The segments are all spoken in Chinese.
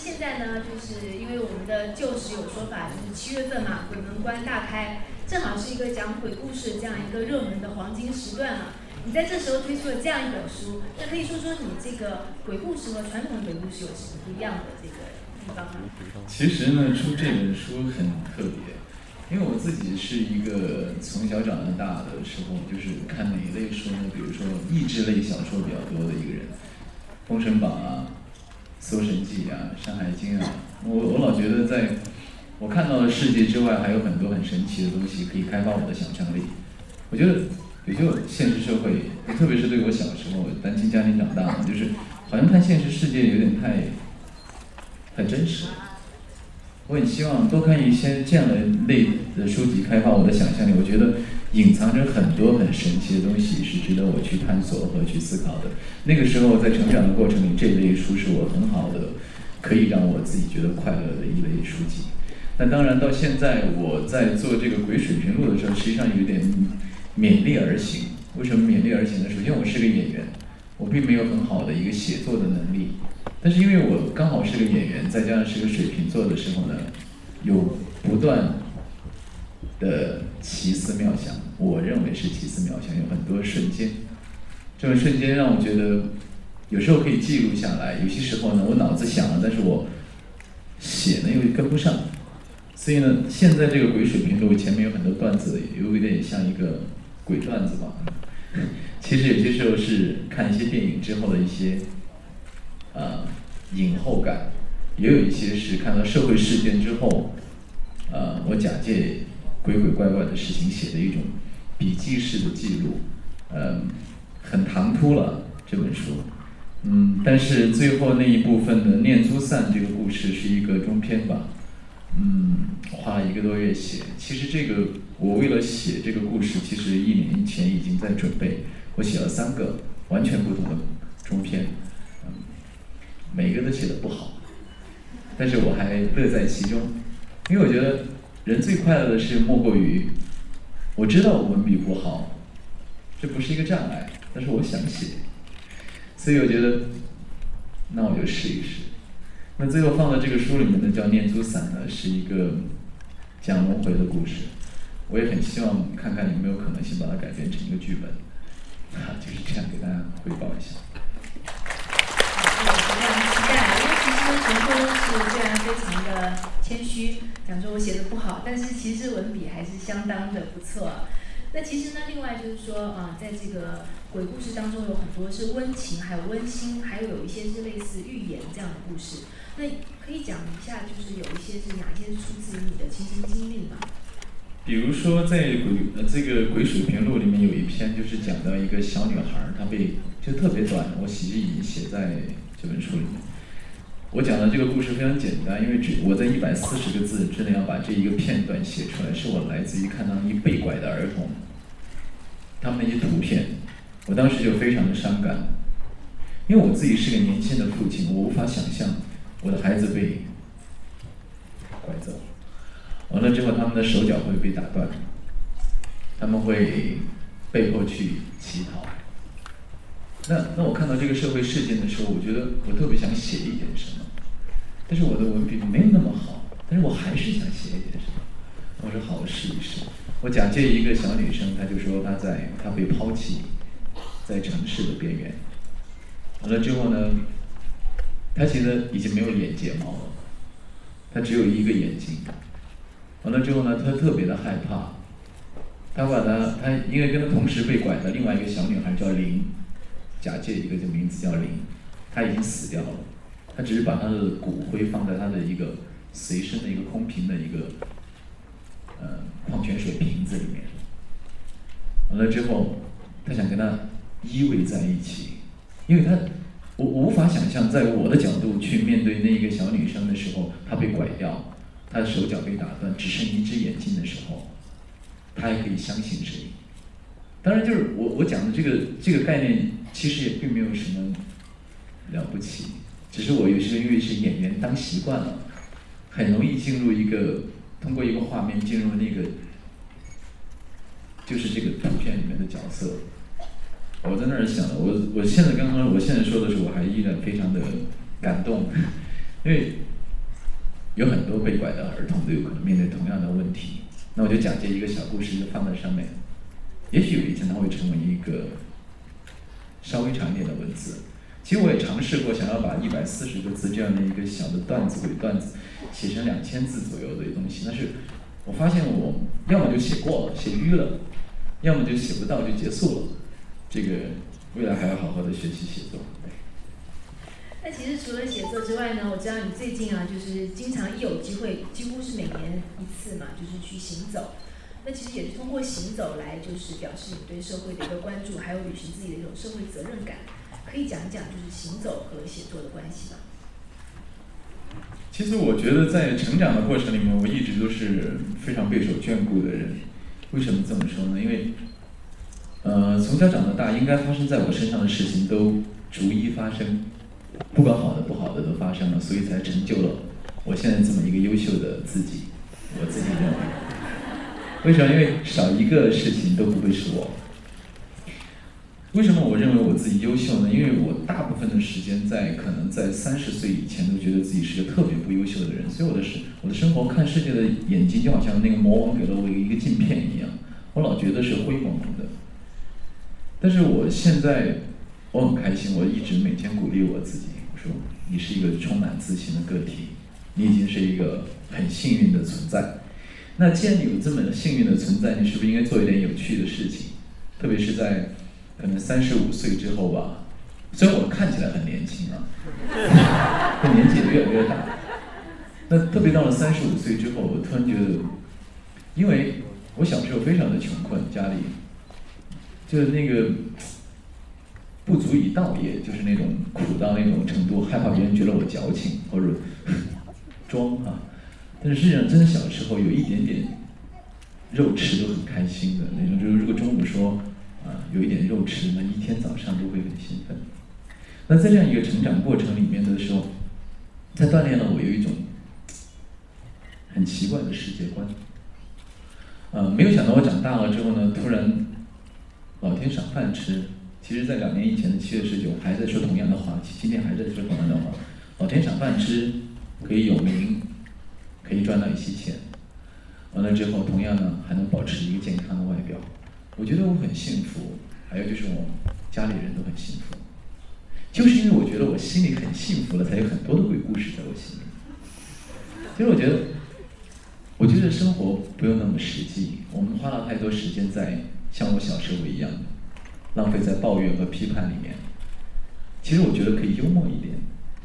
现在呢，就是因为我们的旧时有说法，就是七月份嘛，鬼门关大开，正好是一个讲鬼故事这样一个热门的黄金时段嘛。你在这时候推出了这样一本书，那可以说说你这个鬼故事和传统鬼故事有什么不一样的这个地方吗？其实呢，出这本书很特别，因为我自己是一个从小长到大的时候，就是看哪一类书呢？比如说益智类小说比较多的一个人，《封神榜》啊，《搜神记》啊，《山海经》啊，我我老觉得在我看到的世界之外，还有很多很神奇的东西可以开发我的想象力。我觉得。也就现实社会，特别是对我小时候单亲家庭长大的，就是好像看现实世界有点太太真实。我很希望多看一些这样的类的书籍，开发我的想象力。我觉得隐藏着很多很神奇的东西，是值得我去探索和去思考的。那个时候在成长的过程里，这类书是我很好的，可以让我自己觉得快乐的一类书籍。那当然，到现在我在做这个《鬼水平录》的时候，实际上有点。勉力而行，为什么勉力而行呢？首先，我是个演员，我并没有很好的一个写作的能力，但是因为我刚好是个演员，再加上是个水瓶座的时候呢，有不断的奇思妙想，我认为是奇思妙想，有很多瞬间，这种瞬间让我觉得有时候可以记录下来，有些时候呢，我脑子想了，但是我写呢又跟不上，所以呢，现在这个鬼水瓶录前面有很多段子，有一点像一个。鬼段子吧，其实有些时候是看一些电影之后的一些，呃，影后感，也有一些是看到社会事件之后，呃，我假借鬼鬼怪怪的事情写的一种笔记式的记录，嗯，很唐突了这本书，嗯，但是最后那一部分的念珠散这个故事是一个中篇吧。嗯，花了一个多月写。其实这个，我为了写这个故事，其实一年前已经在准备。我写了三个完全不同的中篇，嗯，每个都写的不好，但是我还乐在其中，因为我觉得人最快乐的事莫过于，我知道我文笔不好，这不是一个障碍，但是我想写，所以我觉得，那我就试一试。那最后放到这个书里面的叫《念珠散》呢，是一个讲轮回的故事。我也很希望看看有没有可能性把它改编成一个剧本。啊，就是这样给大家汇报一下。非常期待，陈峰是虽然非常的谦虚，讲说我写的不好，但是其实文笔还是相当的不错。那其实呢，另外就是说啊，在这个鬼故事当中有很多是温情，还有温馨，还有有一些是类似寓言这样的故事。那可以讲一下，就是有一些是哪些是出自于你的亲身经历吗？比如说在鬼呃这个《鬼水平录》里面有一篇，就是讲到一个小女孩，她被就特别短，我其实已经写在这本书里面。我讲的这个故事非常简单，因为只我在一百四十个字之内要把这一个片段写出来，是我来自于看到一被拐的儿童，他们那些图片，我当时就非常的伤感，因为我自己是个年轻的父亲，我无法想象。我的孩子被拐走，完了之后，他们的手脚会被打断，他们会被迫去乞讨。那那我看到这个社会事件的时候，我觉得我特别想写一点什么，但是我的文笔没有那么好，但是我还是想写一点什么。我说好，我试一试。我假借一个小女生，她就说她在她被抛弃在城市的边缘，完了之后呢？他现在已经没有眼睫毛了，他只有一个眼睛。完了之后呢，他特别的害怕。他把他，他因为跟他同时被拐的另外一个小女孩叫林，假借一个就名字叫林，她已经死掉了。他只是把他的骨灰放在他的一个随身的一个空瓶的一个呃矿泉水瓶子里面。完了之后，他想跟他依偎在一起，因为他。我无法想象，在我的角度去面对那一个小女生的时候，她被拐掉，她的手脚被打断，只剩一只眼睛的时候，她还可以相信谁？当然，就是我我讲的这个这个概念，其实也并没有什么了不起，只是我有时候因为是演员当习惯了，很容易进入一个通过一个画面进入那个，就是这个图片里面的角色。我在那儿想，我我现在刚刚我现在说的时候，我还依然非常的感动。因为有很多被拐的儿童都有可能面对同样的问题。那我就讲解一个小故事，就放在上面。也许有一天它会成为一个稍微长一点的文字。其实我也尝试过，想要把一百四十个字这样的一个小的段子、伪段子写成两千字左右的东西，但是我发现我要么就写过了，写淤了，要么就写不到就结束了。这个未来还要好好的学习写作。那其实除了写作之外呢，我知道你最近啊，就是经常一有机会，几乎是每年一次嘛，就是去行走。那其实也是通过行走来，就是表示你对社会的一个关注，还有履行自己的一种社会责任感。可以讲一讲，就是行走和写作的关系吗？其实我觉得在成长的过程里面，我一直都是非常备受眷顾的人。为什么这么说呢？因为，呃，从小长到大，应该发生在我身上的事情都逐一发生，不管好的不好的都发生了，所以才成就了我现在这么一个优秀的自己。我自己认为，为什么？因为少一个事情都不会是我。为什么我认为我自己优秀呢？因为我大部分的时间在可能在三十岁以前都觉得自己是个特别不优秀的人，所以我的生我的生活看世界的眼睛就好像那个魔王给了我一个镜片一样，我老觉得是灰蒙蒙的。但是我现在我很开心，我一直每天鼓励我自己，我说你是一个充满自信的个体，你已经是一个很幸运的存在。那既然你有这么幸运的存在，你是不是应该做一点有趣的事情？特别是在可能三十五岁之后吧，虽然我看起来很年轻啊，但年纪也越来越大。那特别到了三十五岁之后，我突然觉得，因为我小时候非常的穷困，家里就是那个不足以道也，就是那种苦到那种程度，害怕别人觉得我矫情或者装啊。但是实际上，真的小时候有一点点肉吃都很开心的那种，就是如果中午说。啊，有一点肉吃，那一天早上都会很兴奋。那在这样一个成长过程里面的时候，在锻炼了我有一种很奇怪的世界观。呃，没有想到我长大了之后呢，突然老天赏饭吃。其实，在两年以前的七月十九，还在说同样的话，今天还在说同样的话。老天赏饭吃，可以有名，可以赚到一些钱。完了之后，同样呢，还能保持一个健康的外表。我觉得我很幸福，还有就是我家里人都很幸福，就是因为我觉得我心里很幸福了，才有很多的鬼故事在我心里。其实我觉得，我觉得生活不用那么实际，我们花了太多时间在像我小时候一样，浪费在抱怨和批判里面。其实我觉得可以幽默一点。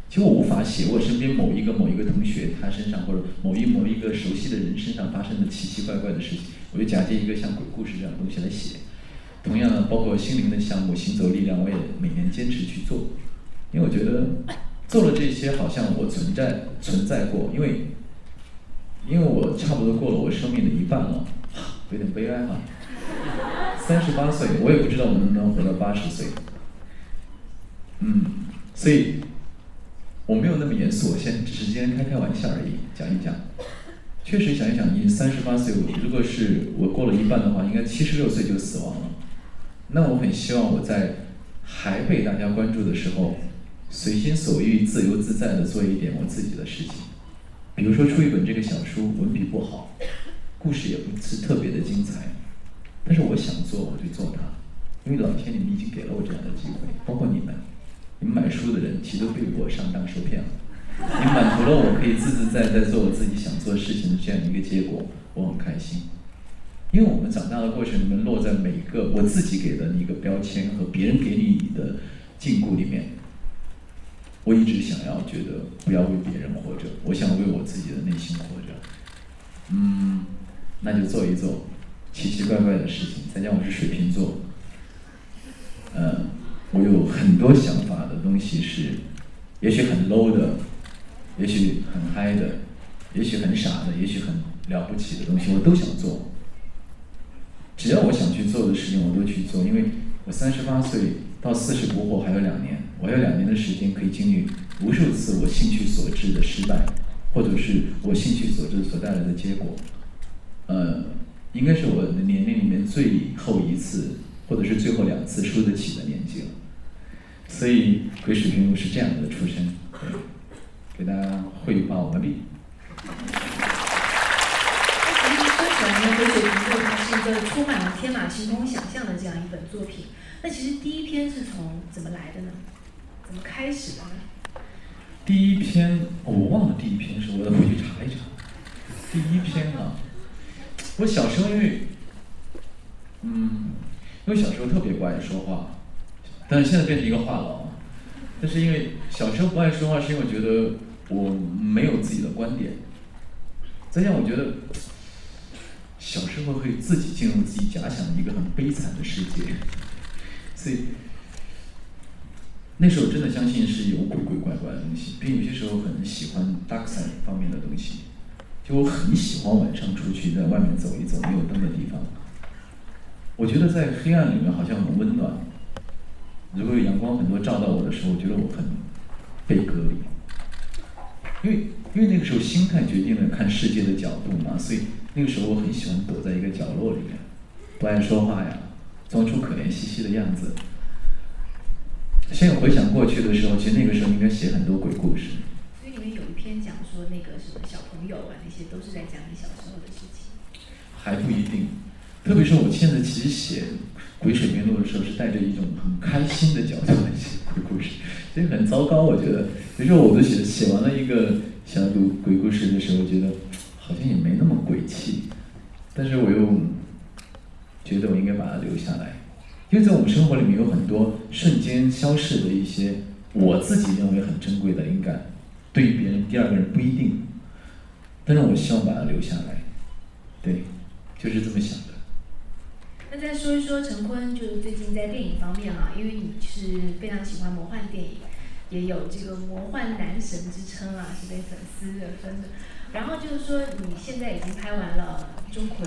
其实我无法写我身边某一个某一个同学他身上或者某一某一个熟悉的人身上发生的奇奇怪怪的事情。我就假借一个像鬼故事这样的东西来写，同样呢，包括心灵的项目、行走力量，我也每年坚持去做，因为我觉得做了这些，好像我存在存在过，因为因为我差不多过了我生命的一半了，有点悲哀哈。三十八岁，我也不知道我能不能活到八十岁，嗯，所以我没有那么严肃，我先只是今天开开玩笑而已，讲一讲。确实想一想，你三十八岁，如果是我过了一半的话，应该七十六岁就死亡了。那我很希望我在还被大家关注的时候，随心所欲、自由自在的做一点我自己的事情。比如说出一本这个小书，文笔不好，故事也不是特别的精彩，但是我想做我就做它，因为老天你们已经给了我这样的机会，包括你们，你们买书的人其实都被我上当受骗了。你满足了我可以自自在在做我自己想做的事情的这样一个结果，我很开心。因为我们长大的过程里面，落在每一个我自己给的一个标签和别人给你的禁锢里面，我一直想要觉得不要为别人活着，我想为我自己的内心活着。嗯，那就做一做奇奇怪怪的事情。再加上我是水瓶座，嗯，我有很多想法的东西是，也许很 low 的。也许很嗨的，也许很傻的，也许很了不起的东西，我都想做。只要我想去做的事情，我都去做。因为我三十八岁到四十不惑还有两年，我有两年的时间可以经历无数次我兴趣所致的失败，或者是我兴趣所致所带来的结果。呃，应该是我的年龄里面最后一次，或者是最后两次输得起的年纪了。所以，鬼水平我是这样的出身。给大家汇报完毕。那其实说起来呢，《回水瓶座》它是一个充满了天马行空想象的这样一本作品。那其实第一篇是从怎么来的呢？怎么开始的呢？第一篇我忘了第一篇是，我得回去查一查。第一篇啊，我小时候因为，嗯，因为小时候特别不爱说话，但是现在变成一个话痨。但是因为小时候不爱说话，是因为我觉得我没有自己的观点。再加上我觉得小时候会自己进入自己假想的一个很悲惨的世界，所以那时候真的相信是有鬼鬼怪怪的东西，并有些时候很喜欢 dark side 方面的东西。就我很喜欢晚上出去在外面走一走，没有灯的地方。我觉得在黑暗里面好像很温暖。如果有阳光很多照到我的时候，我觉得我很被隔离。因为因为那个时候心态决定了看世界的角度嘛，所以那个时候我很喜欢躲在一个角落里面，不爱说话呀，装出可怜兮兮的样子。现在回想过去的时候，其实那个时候应该写很多鬼故事。所以里面有一篇讲说那个什么小朋友啊，那些都是在讲你小时候的事情。还不一定，特别是我现在其实写《鬼水面录》的时候，是带着一种很开心的角度来写鬼故事，所以很糟糕。我觉得，有时候我都写写完了一个想读鬼故事的时候，觉得好像也没那么鬼气，但是我又觉得我应该把它留下来，因为在我们生活里面有很多瞬间消逝的一些我自己认为很珍贵的灵感，对于别人第二个人不一定，但是我希望把它留下来，对。就是这么想的。那再说一说陈坤，就是最近在电影方面啊，因为你是非常喜欢魔幻电影，也有这个魔幻男神之称啊，是被粉丝的分的。然后就是说，你现在已经拍完了《钟馗》，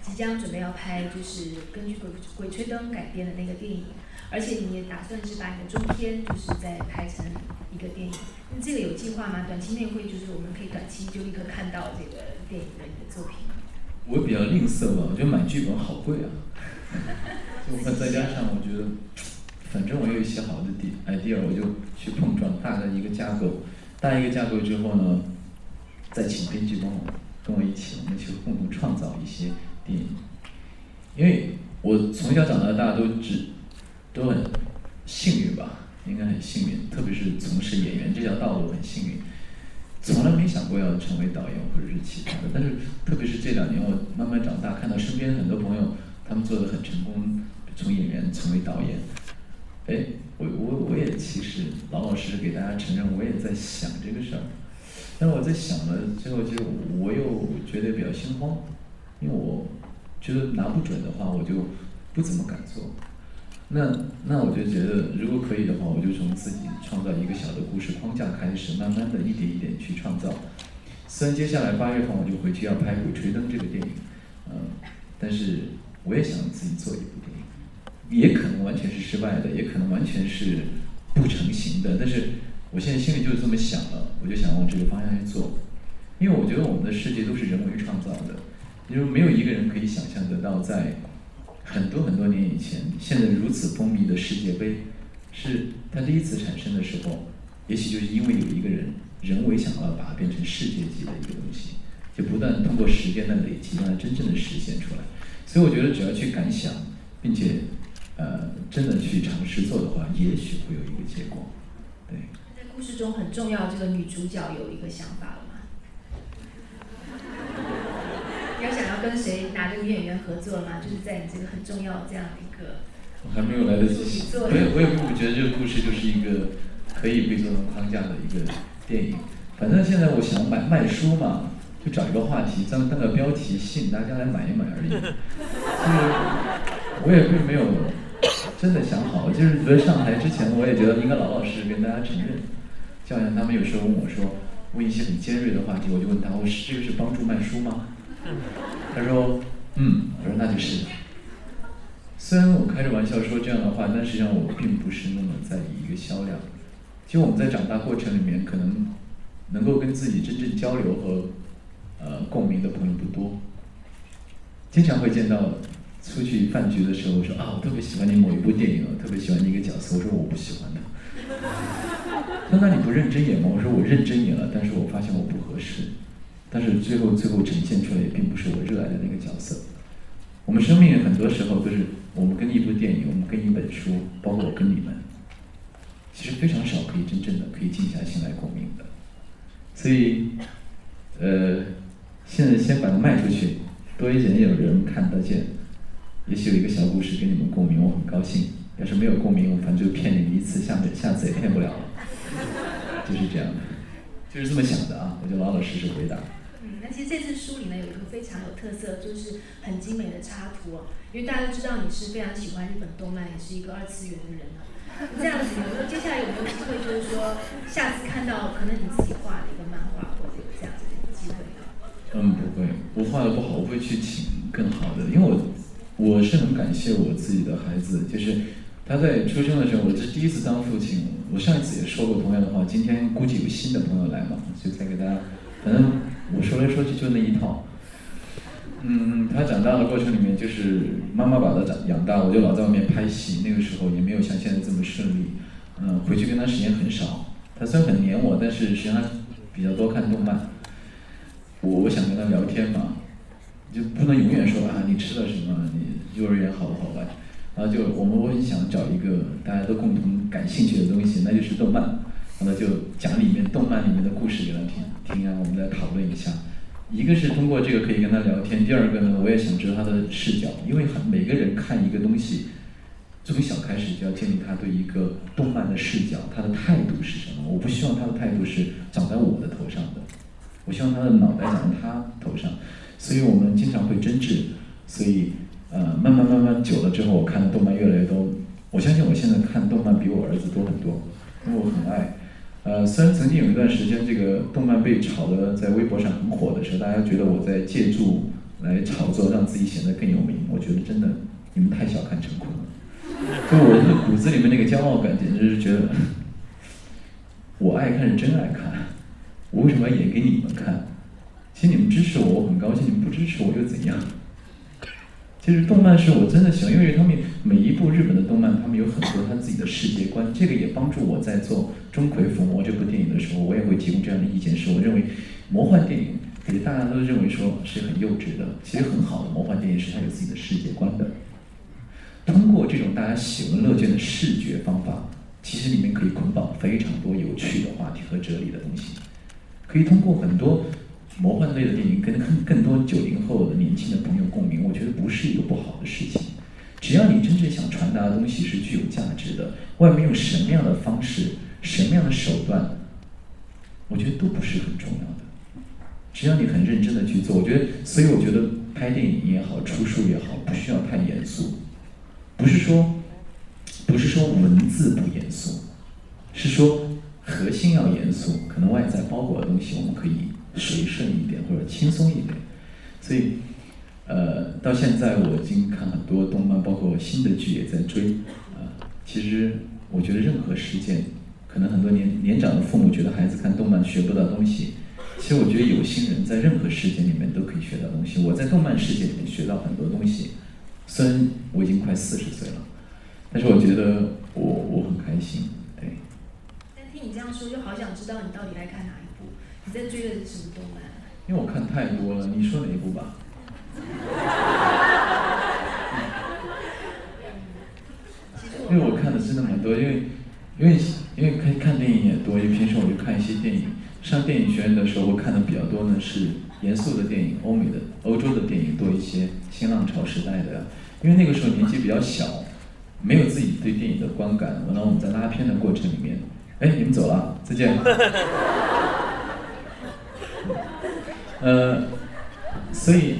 即将准备要拍就是根据《鬼鬼吹灯》改编的那个电影，而且你也打算是把你的中篇就是再拍成一个电影。那这个有计划吗？短期内会就是我们可以短期就立刻看到这个电影的你的作品？我比较吝啬吧，我觉得买剧本好贵啊。就再加上我觉得，反正我有一些好的点 idea，我就去碰撞，大概一个架构，大一个架构之后呢，再请编剧帮我跟我一起，我们去共同创造一些电影。因为我从小长到大都只都很幸运吧，应该很幸运，特别是从事演员这条道路很幸运。从来没想过要成为导演或者是其他的，但是特别是这两年，我慢慢长大，看到身边很多朋友，他们做的很成功，从演员成为导演。哎，我我我也其实老老实实给大家承认，我也在想这个事儿。但是我在想了之后，就我又觉得比较心慌，因为我觉得拿不准的话，我就不怎么敢做。那那我就觉得，如果可以的话，我就从自己创造一个小的故事框架开始，慢慢的一点一点去创造。虽然接下来八月份我就回去要拍《鬼吹灯》这个电影，嗯，但是我也想自己做一部电影，也可能完全是失败的，也可能完全是不成型的。但是我现在心里就是这么想了，我就想往这个方向去做，因为我觉得我们的世界都是人为创造的，因为没有一个人可以想象得到在。很多很多年以前，现在如此风靡的世界杯，是它第一次产生的时候，也许就是因为有一个人人为想要把它变成世界级的一个东西，就不断通过时间的累积，让它真正的实现出来。所以我觉得只要去敢想，并且呃真的去尝试做的话，也许会有一个结果。对。在故事中很重要，这个女主角有一个想法了。有想要跟谁哪个女演员合作吗？就是在你这个很重要这样的一个，我还没有来得及。我也我也并不觉得这个故事就是一个可以被做成框架的一个电影。反正现在我想买卖书嘛，就找一个话题，当当个标题，吸引大家来买一买而已。就是我也并没有真的想好，就是觉得上台之前，我也觉得应该老老实实跟大家承认。就好像他们有时候问我说，问一些很尖锐的话题，我就问他，我是这个是帮助卖书吗？他说：“嗯。”我说：“那就是。”虽然我开着玩笑说这样的话，但实际上我并不是那么在意一个销量。其实我们在长大过程里面，可能能够跟自己真正交流和呃共鸣的朋友不多。经常会见到出去饭局的时候我说：“啊，我特别喜欢你某一部电影，我特别喜欢你一个角色。”我说：“我不喜欢他。”他说那你不认真演吗？我说我认真演了，但是我发现我不合适。但是最后最后呈现出来也并不是我热爱的那个角色。我们生命很多时候都是我们跟一部电影，我们跟一本书，包括我跟你们，其实非常少可以真正的可以静下心来共鸣的。所以，呃，现在先把它卖出去，多一点有人看得见。也许有一个小故事跟你们共鸣，我很高兴。要是没有共鸣，我反正就骗你们一次，下次下次也骗不了了。就是这样的，就是这么想的啊！我就老老实实回答。那其实这次书里呢有一个非常有特色，就是很精美的插图哦。因为大家都知道你是非常喜欢日本动漫，也是一个二次元的人。这样子有没有，接下来有没有机会，就是说下次看到可能你自己画的一个漫画，或者有这样子的一个机会呢？嗯，不会，我画的不好，我会去请更好的，因为我我是很感谢我自己的孩子，就是他在出生的时候，我这是第一次当父亲。我上一次也说过同样的话，今天估计有新的朋友来嘛，就再给大家，反正我说来说去就那一套。嗯，他长大的过程里面，就是妈妈把他长养大，我就老在外面拍戏，那个时候也没有像现在这么顺利。嗯，回去跟他时间很少。他虽然很黏我，但是实际上比较多看动漫。我我想跟他聊天嘛，就不能永远说啊你吃了什么，你幼儿园好不好玩？然后就我们我很想找一个大家都共同感兴趣的东西，那就是动漫。然后就讲里面动漫里面的故事给他听，听啊，我们来讨论一下。一个是通过这个可以跟他聊天，第二个呢，我也想知道他的视角，因为很每个人看一个东西，从小开始就要建立他对一个动漫的视角，他的态度是什么？我不希望他的态度是长在我的头上的，我希望他的脑袋长在他头上，所以我们经常会争执，所以呃，慢慢慢慢久了之后，我看的动漫越来越多，我相信我现在看动漫比我儿子多很多，因为我很爱。呃，虽然曾经有一段时间，这个动漫被炒的在微博上很火的时候，大家觉得我在借助来炒作，让自己显得更有名。我觉得真的，你们太小看陈坤了。就我的骨子里面那个骄傲感，简直是觉得，我爱看是真爱看，我为什么要演给你们看？其实你们支持我，我很高兴；你们不支持我又怎样？其实动漫是我真的喜欢，因为他们每一部日本的动漫，他们有很多他自己的世界观，这个也帮助我在做《钟馗伏魔》这部电影的时候，我也会提供这样的意见。是我认为魔幻电影，给大家都认为说是很幼稚的，其实很好的魔幻电影是它有自己的世界观的。通过这种大家喜闻乐见的视觉方法，其实里面可以捆绑非常多有趣的话题和哲理的东西，可以通过很多。魔幻类的电影跟更更多九零后的年轻的朋友共鸣，我觉得不是一个不好的事情。只要你真正想传达的东西是具有价值的，外面用什么样的方式、什么样的手段，我觉得都不是很重要的。只要你很认真的去做，我觉得，所以我觉得拍电影也好，出书也好，不需要太严肃。不是说，不是说文字不严肃，是说核心要严肃，可能外在包裹的东西我们可以。随顺一点或者轻松一点，所以，呃，到现在我已经看很多动漫，包括新的剧也在追，啊，其实我觉得任何事件，可能很多年年长的父母觉得孩子看动漫学不到东西，其实我觉得有心人在任何事件里面都可以学到东西。我在动漫世界里面学到很多东西，虽然我已经快四十岁了，但是我觉得我我很开心，对。但听你这样说，就好想知道你到底在看哪一。在追的是什么动漫？因为我看太多了，你说哪一部吧？因为我看的真的蛮多，因为因为因为看看电影也多，因为平时我就看一些电影。上电影学院的时候，我看的比较多呢是严肃的电影，欧美的、欧洲的电影多一些，新浪潮时代的。因为那个时候年纪比较小，没有自己对电影的观感。然后我们在拉片的过程里面，哎，你们走了，再见。呃，所以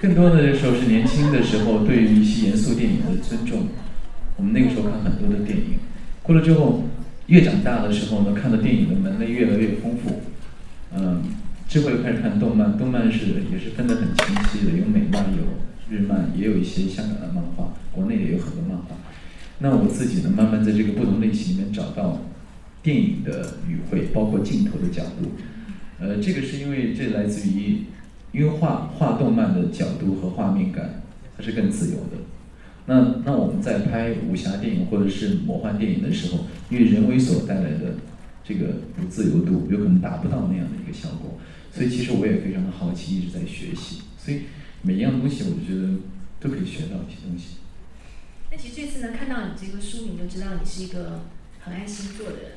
更多的时候是年轻的时候对于一些严肃电影的尊重。我们那个时候看很多的电影，过了之后越长大的时候呢，看的电影的门类越来越丰富。嗯，之后又开始看动漫，动漫是也是分得很清晰的，有美漫，有日漫，也有一些香港的漫画，国内也有很多漫画。那我自己呢，慢慢在这个不同类型里面找到电影的语汇，包括镜头的角度。呃，这个是因为这来自于，因为画画动漫的角度和画面感，它是更自由的。那那我们在拍武侠电影或者是魔幻电影的时候，因为人为所带来的这个不自由度，有可能达不到那样的一个效果。所以其实我也非常的好奇，一直在学习。所以每一样东西，我觉得都可以学到一些东西。那其实这次呢，看到你这个书名就知道你是一个很爱星座的人，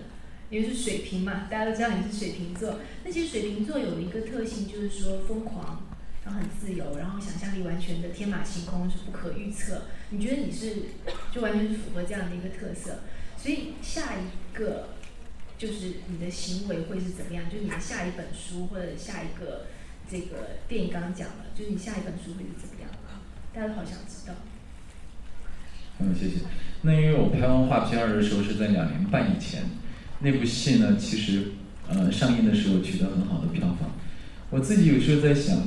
因为是水瓶嘛，大家都知道你是水瓶座。那其实水瓶座有一个特性，就是说疯狂，然后很自由，然后想象力完全的天马行空，是不可预测。你觉得你是就完全是符合这样的一个特色？所以下一个就是你的行为会是怎么样？就是你的下一本书或者下一个这个电影刚刚讲了，就是你下一本书会是怎么样？大家都好想知道。嗯，谢谢。那因为我拍完《画皮二》的时候是在两年半以前，那部戏呢，其实呃上映的时候取得很好的票房。我自己有时候在想，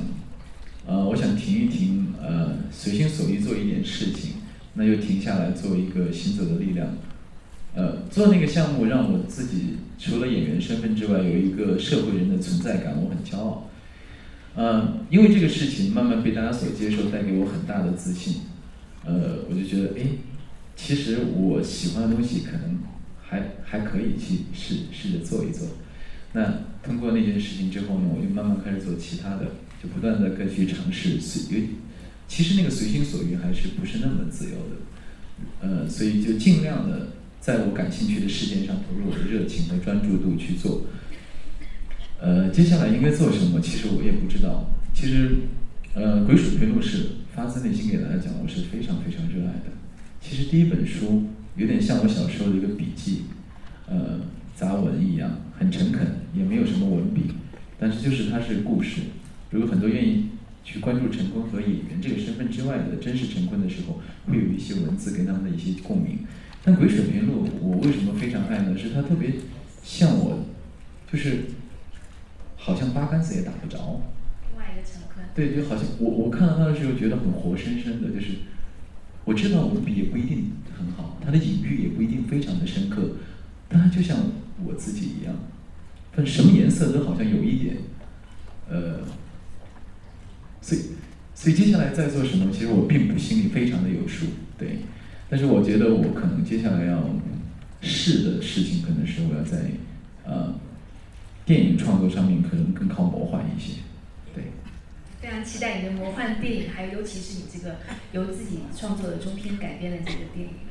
呃，我想停一停，呃，随心所欲做一点事情，那就停下来做一个行走的力量。呃，做那个项目让我自己除了演员身份之外，有一个社会人的存在感，我很骄傲。嗯，因为这个事情慢慢被大家所接受，带给我很大的自信。呃，我就觉得，哎，其实我喜欢的东西可能还还可以去试试着做一做。那通过那件事情之后呢，我就慢慢开始做其他的，就不断的再去尝试随，其实那个随心所欲还是不是那么自由的。呃，所以就尽量的在我感兴趣的事件上投入我的热情和专注度去做。呃，接下来应该做什么？其实我也不知道。其实，呃，《鬼水平路》是发自内心给大家讲，我是非常非常热爱的。其实第一本书有点像我小时候的一个笔记，呃，杂文一样，很诚恳，也没有什么文笔，但是就是它是故事。如果很多愿意去关注陈坤和演员这个身份之外的真实陈坤的时候，会有一些文字跟他们的一些共鸣。但《鬼水平路》我为什么非常爱呢？是它特别像我，就是。好像八竿子也打不着。另外一个陈坤。对，就好像我我看到他的时候觉得很活生生的，就是我知道文笔也不一定很好，他的隐喻也不一定非常的深刻，但他就像我自己一样，但什么颜色都好像有一点，呃，所以所以接下来在做什么，其实我并不心里非常的有数，对，但是我觉得我可能接下来要试的事情，可能是我要在呃。电影创作上面可能更靠魔幻一些，对。非常期待你的魔幻电影，还有尤其是你这个由自己创作的中篇改编的这个电影。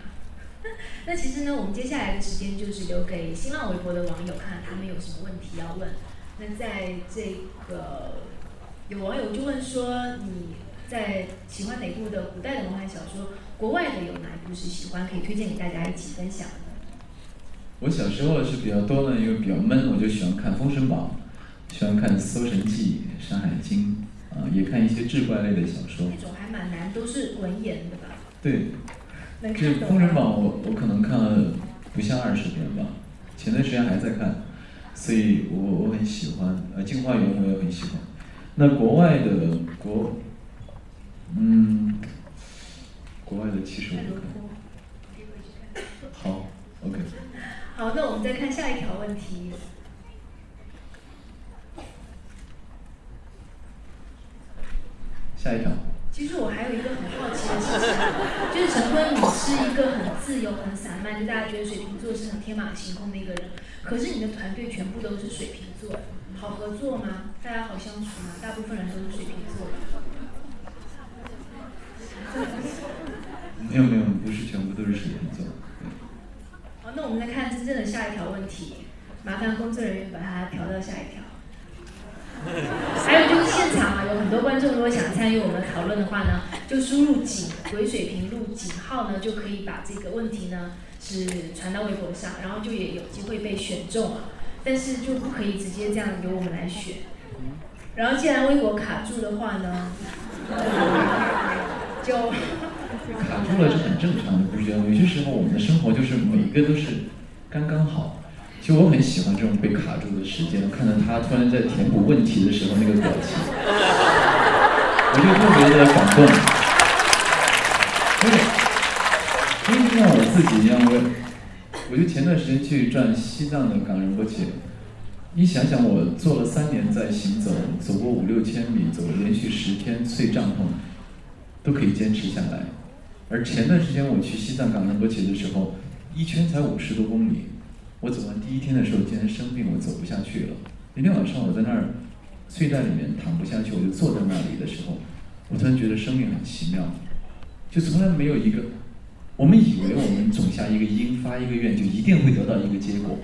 那其实呢，我们接下来的时间就是留给新浪微博的网友，看他们有什么问题要问。那在这个有网友就问说，你在喜欢哪部的古代的魔幻小说？国外的有哪一部是喜欢，可以推荐给大家一起分享的？我小时候是比较多的，因为比较闷，我就喜欢看《封神榜》，喜欢看《搜神记》《山海经》，啊，也看一些志怪类的小说。那种还蛮难，都是文言的吧？对。能看懂。《封神榜》我我可能看了不下二十遍吧，前段时间还在看，所以我我很喜欢。呃，《镜花缘》我也很喜欢。那国外的国，嗯，国外的其实我不看。好，OK。好，那我们再看下一条问题。下一条。其实我还有一个很就是陈坤，你是一个很自由、很散漫，就大家觉得水瓶座是很天马行空的一个人。可是你的团队全部都是水瓶座，好合作吗？大家好相处吗？大部分人都是水瓶座。没有没有，不是全部都是水瓶座。好，那我们来看真正的下一条问题，麻烦工作人员把它调到下一条。还有就是现场啊，有很多观众如果想参与我们讨论的话呢，就输入“几鬼水平路井号”呢，就可以把这个问题呢是传到微博上，然后就也有机会被选中啊。但是就不可以直接这样由我们来选。然后既然微博卡住的话呢，就。卡住了是很正常的，不是？有些时候我们的生活就是每一个都是刚刚好。其实我很喜欢这种被卡住的时间，看到他突然在填补问题的时候那个表情，我就特别的感动。因为就像我自己一样，我我就前段时间去转西藏的冈仁波齐，你想想我做了三年在行走，走过五六千米，走了连续十天睡帐篷，都可以坚持下来。而前段时间我去西藏冈仁波齐的时候，一圈才五十多公里，我走完第一天的时候竟然生病，我走不下去了。那天晚上我在那儿睡袋里面躺不下去，我就坐在那里的时候，我突然觉得生命很奇妙，就从来没有一个，我们以为我们种下一个因发一个愿就一定会得到一个结果，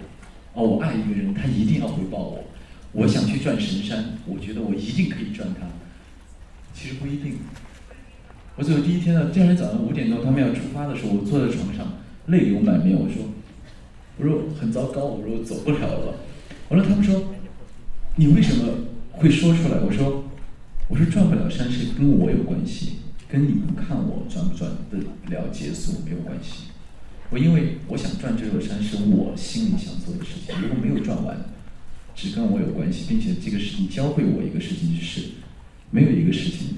哦，我爱一个人他一定要回报我，我想去转神山，我觉得我一定可以转他，其实不一定。我走第一天呢，第二天早上五点钟他们要出发的时候，我坐在床上泪流满面。我说，我说很糟糕，我说我走不了了。完了，他们说，你为什么会说出来？我说，我说转不了山是跟我有关系，跟你们看我转不转得了结束没有关系。我因为我想转这座山是我心里想做的事情，如果没有转完，只跟我有关系，并且这个事情教会我一个事情就是，没有一个事情。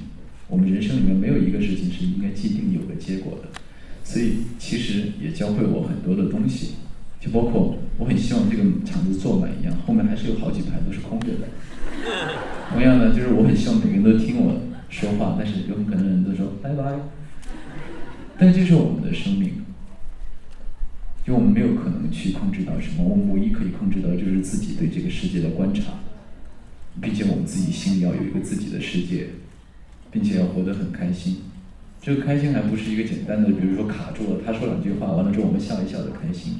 我们人生里面没有一个事情是应该既定有个结果的，所以其实也教会我很多的东西，就包括我很希望这个场子坐满一样，后面还是有好几排都是空着的。同样呢，就是我很希望每个人都听我说话，但是有很可能人都说拜拜。但这是我们的生命，就我们没有可能去控制到什么，我们唯一可以控制到就是自己对这个世界的观察，并且我们自己心里要有一个自己的世界。并且要活得很开心，这个开心还不是一个简单的，比如说卡住了，他说两句话，完了之后我们笑一笑的开心。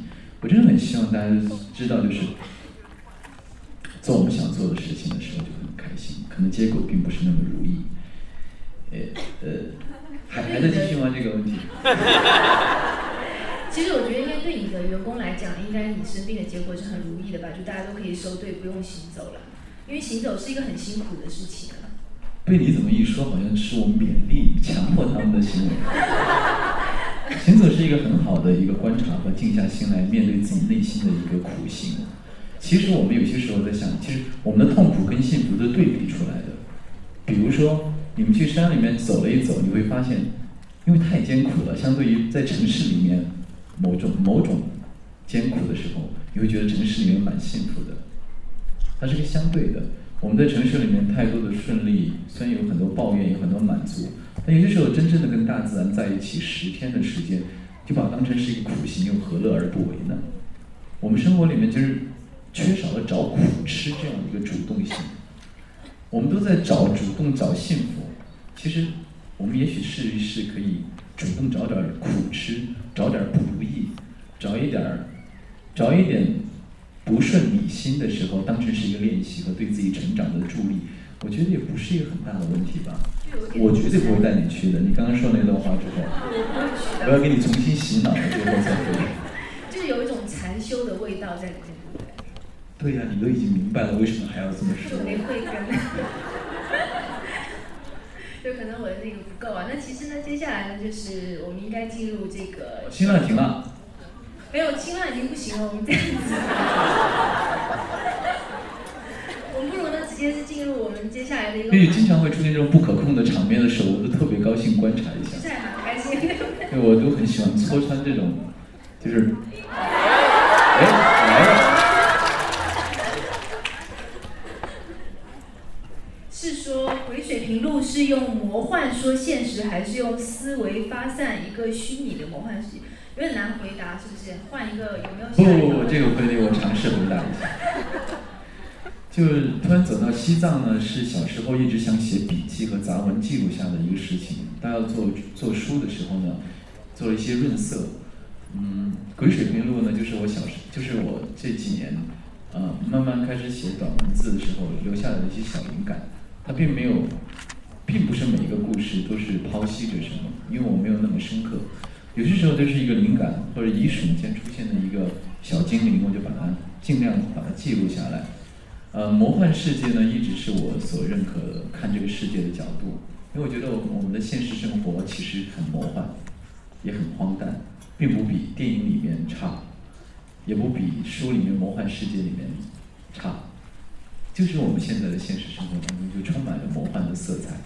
我真的很希望大家知道，就是做我们想做的事情的时候就很开心，可能结果并不是那么如意。呃呃，还还在继续吗？这个问题？其实我觉得，应该对你的员工来讲，应该你生病的结果是很如意的吧？就大家都可以收队，不用行走了，因为行走是一个很辛苦的事情。被你怎么一说，好像是我勉励、强迫他们的行为。行走是一个很好的一个观察和静下心来面对自己内心的一个苦行。其实我们有些时候在想，其实我们的痛苦跟幸福是对比出来的。比如说，你们去山里面走了一走，你会发现，因为太艰苦了，相对于在城市里面某种某种艰苦的时候，你会觉得城市里面蛮幸福的。它是个相对的。我们在城市里面太多的顺利，虽然有很多抱怨，有很多满足，但有些时候真正的跟大自然在一起十天的时间，就把它当成是一个苦行，又何乐而不为呢？我们生活里面就是缺少了找苦吃这样一个主动性。我们都在找主动找幸福，其实我们也许试一试，可以主动找点苦吃，找点不如意，找一点儿，找一点。不顺你心的时候，当成是一个练习和对自己成长的助力，我觉得也不是一个很大的问题吧。我绝对不会带你去的。你刚刚说那段话之后，我要给你重新洗脑了之后再回来。就是有一种禅修的味道在里面，对不对？对呀，你都已经明白了，为什么还要这么说？没慧根。就可能我的那个不够啊。那其实呢，接下来呢，就是我们应该进入这个。新浪停了。没有，青浪已经不行了，我们这样子。我们不如呢，直接是进入我们接下来的一个。因为经常会出现这种不可控的场面的时候，我都特别高兴观察一下。现在蛮开心。对，我都很喜欢戳穿这种，就是，哎，来了。是说回水平路是用魔幻说现实，还是用思维发散一个虚拟的魔幻世界？有点难回答，是不是？换一个有没有？不不不，这个问题我尝试回答一下。就突然走到西藏呢，是小时候一直想写笔记和杂文记录下的一个事情。大家做做书的时候呢，做了一些润色。嗯，鬼水平路呢，就是我小时，就是我这几年，呃，慢慢开始写短文字的时候留下来的一些小灵感。它并没有，并不是每一个故事都是剖析着什么，因为我没有那么深刻。有些时候就是一个灵感，或者一瞬间出现的一个小精灵，我就把它尽量把它记录下来。呃，魔幻世界呢，一直是我所认可看这个世界的角度，因为我觉得我们的现实生活其实很魔幻，也很荒诞，并不比电影里面差，也不比书里面魔幻世界里面差，就是我们现在的现实生活当中就充满了魔幻的色彩。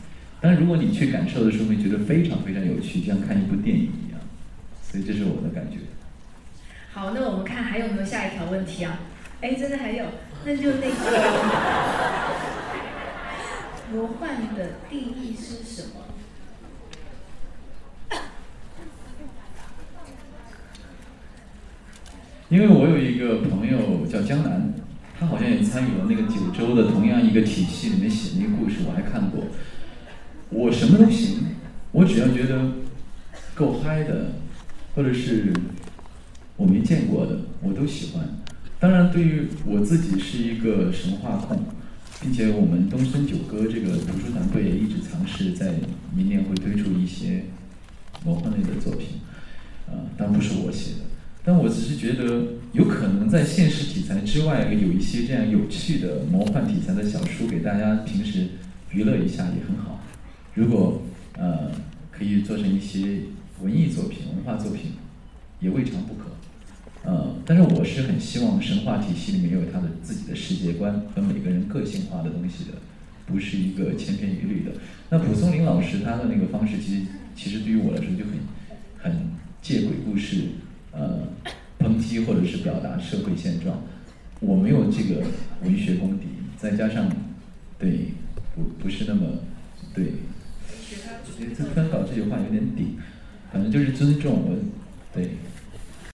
但如果你去感受的时候，会觉得非常非常有趣，就像看一部电影。所以这是我的感觉，好，那我们看还有没有下一条问题啊？哎，真的还有，那就那个 魔幻的定义是什么？因为我有一个朋友叫江南，他好像也参与了那个九州的同样一个体系里面写的一个故事，我还看过。我什么都行，我只要觉得够嗨的。或者是我没见过的，我都喜欢。当然，对于我自己是一个神话控，并且我们东森九歌这个读书团队也一直尝试在明年会推出一些魔幻类的作品，啊，当然不是我写的。但我只是觉得，有可能在现实题材之外，有一些这样有趣的魔幻题材的小书，给大家平时娱乐一下也很好。如果呃可以做成一些文艺作品、文化作品，也未尝不可。呃，但是我是很希望神话体系里面有它的自己的世界观和每个人个性化的东西的，不是一个千篇一律的。那蒲松龄老师他的那个方式，其实其实对于我来说就很很借鬼故事。呃，抨击或者是表达社会现状，我没有这个文学功底，再加上，对，不不是那么，对，这突然搞这句话有点顶，反正就是尊重我，对。